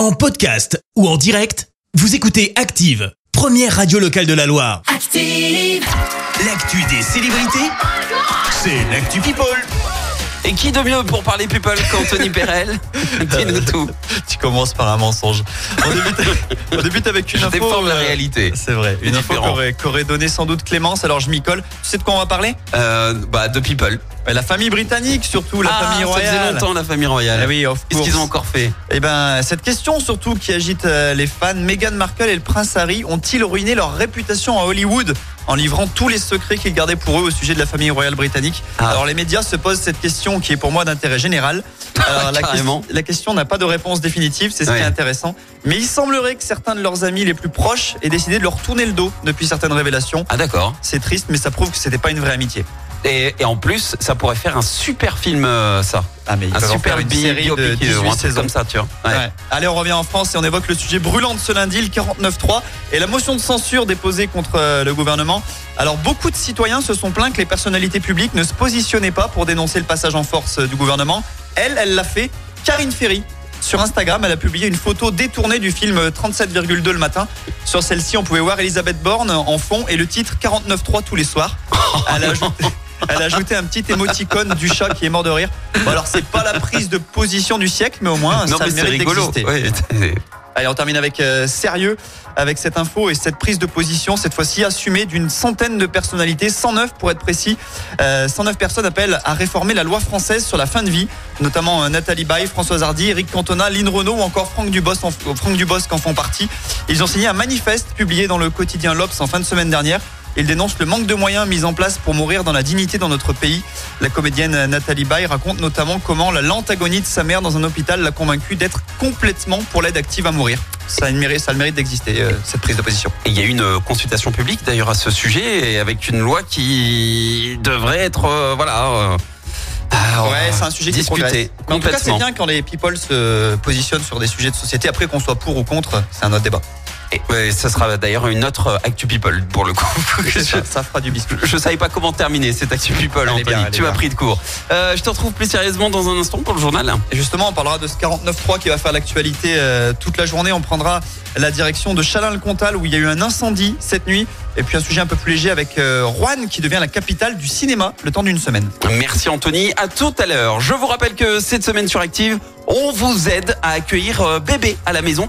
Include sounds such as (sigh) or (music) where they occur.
En podcast ou en direct, vous écoutez Active, première radio locale de la Loire. Active. L'actu des célébrités, c'est l'actu People. Et qui de mieux pour parler people qu'Anthony (laughs) Perel Dis-nous tout. Tu commences par un mensonge. On débute, on débute avec une Je info. déforme la euh, réalité. C'est vrai. Une info qu'aurait donné sans doute Clémence. Alors je m'y colle. Tu sais de quoi on va parler? Euh, bah, de people. La famille britannique, surtout la ah, famille ça faisait royale. longtemps la famille royale. Eh oui, of Qu'est-ce qu'ils ont encore fait? Eh ben, cette question surtout qui agite euh, les fans, Meghan Markle et le prince Harry ont-ils ruiné leur réputation à Hollywood en livrant tous les secrets qu'ils gardaient pour eux au sujet de la famille royale britannique? Ah. Alors les médias se posent cette question qui est pour moi d'intérêt général. Alors, la, question- la question n'a pas de réponse définitive, c'est ce qui est intéressant. Mais il semblerait que certains de leurs amis les plus proches aient décidé de leur tourner le dos depuis certaines révélations. Ah d'accord. C'est triste, mais ça prouve que c'était pas une vraie amitié. Et, et en plus, ça pourrait faire un super film, euh, ça. Ah mais Un super une série de biopic, 18 ou un truc saisons. comme ça, tu vois. Ouais. Ouais. Allez, on revient en France et on évoque le sujet brûlant de ce lundi, le 49.3 et la motion de censure déposée contre euh, le gouvernement. Alors, beaucoup de citoyens se sont plaints que les personnalités publiques ne se positionnaient pas pour dénoncer le passage en force euh, du gouvernement. Elle, elle l'a fait. Karine Ferry. Sur Instagram, elle a publié une photo détournée du film 37,2 le matin. Sur celle-ci, on pouvait voir Elisabeth Borne en fond et le titre 49.3 tous les soirs. (laughs) Elle a ajouté, elle a ajouté un petit émoticône du chat qui est mort de rire. Bon, alors, c'est pas la prise de position du siècle, mais au moins, Non ça mais mérite d'exister. Ouais. Allez, on termine avec euh, sérieux avec cette info et cette prise de position, cette fois-ci assumée d'une centaine de personnalités, 109 pour être précis. Euh, 109 personnes appellent à réformer la loi française sur la fin de vie, notamment euh, Nathalie Baye, Françoise Hardy, Eric Cantona, Lynn Renault ou encore Franck Dubosc, en, Franck Dubosc en font partie. Ils ont signé un manifeste publié dans le quotidien L'Obs en fin de semaine dernière. Ils dénoncent le manque de moyens mis en place pour mourir dans la dignité dans notre pays. La comédienne Nathalie Baye raconte notamment comment la lente agonie de sa mère dans un hôpital l'a convaincue d'être complètement pour l'aide active à mourir. Ça a, le mérite, ça a le mérite d'exister, euh, cette prise de position. Et il y a eu une euh, consultation publique d'ailleurs à ce sujet, et avec une loi qui devrait être, euh, voilà. euh, ah, Ouais, c'est un sujet discuté en tout cas, c'est bien quand les people se positionnent sur des sujets de société. Après, qu'on soit pour ou contre, c'est un autre débat. Et, ça sera d'ailleurs une autre euh, Actu People pour le coup. (laughs) Ça, ça fera du biscuit. Je savais pas comment terminer cette Actu People, Anthony. bien, tu m'as pris de court. Euh, je te retrouve plus sérieusement dans un instant pour le journal. Et justement, on parlera de ce 49.3 qui va faire l'actualité euh, toute la journée. On prendra la direction de Chalin-le-Comtal où il y a eu un incendie cette nuit. Et puis un sujet un peu plus léger avec euh, Rouen qui devient la capitale du cinéma le temps d'une semaine. Merci Anthony. À tout à l'heure. Je vous rappelle que cette semaine sur Active, on vous aide à accueillir euh, bébé à la maison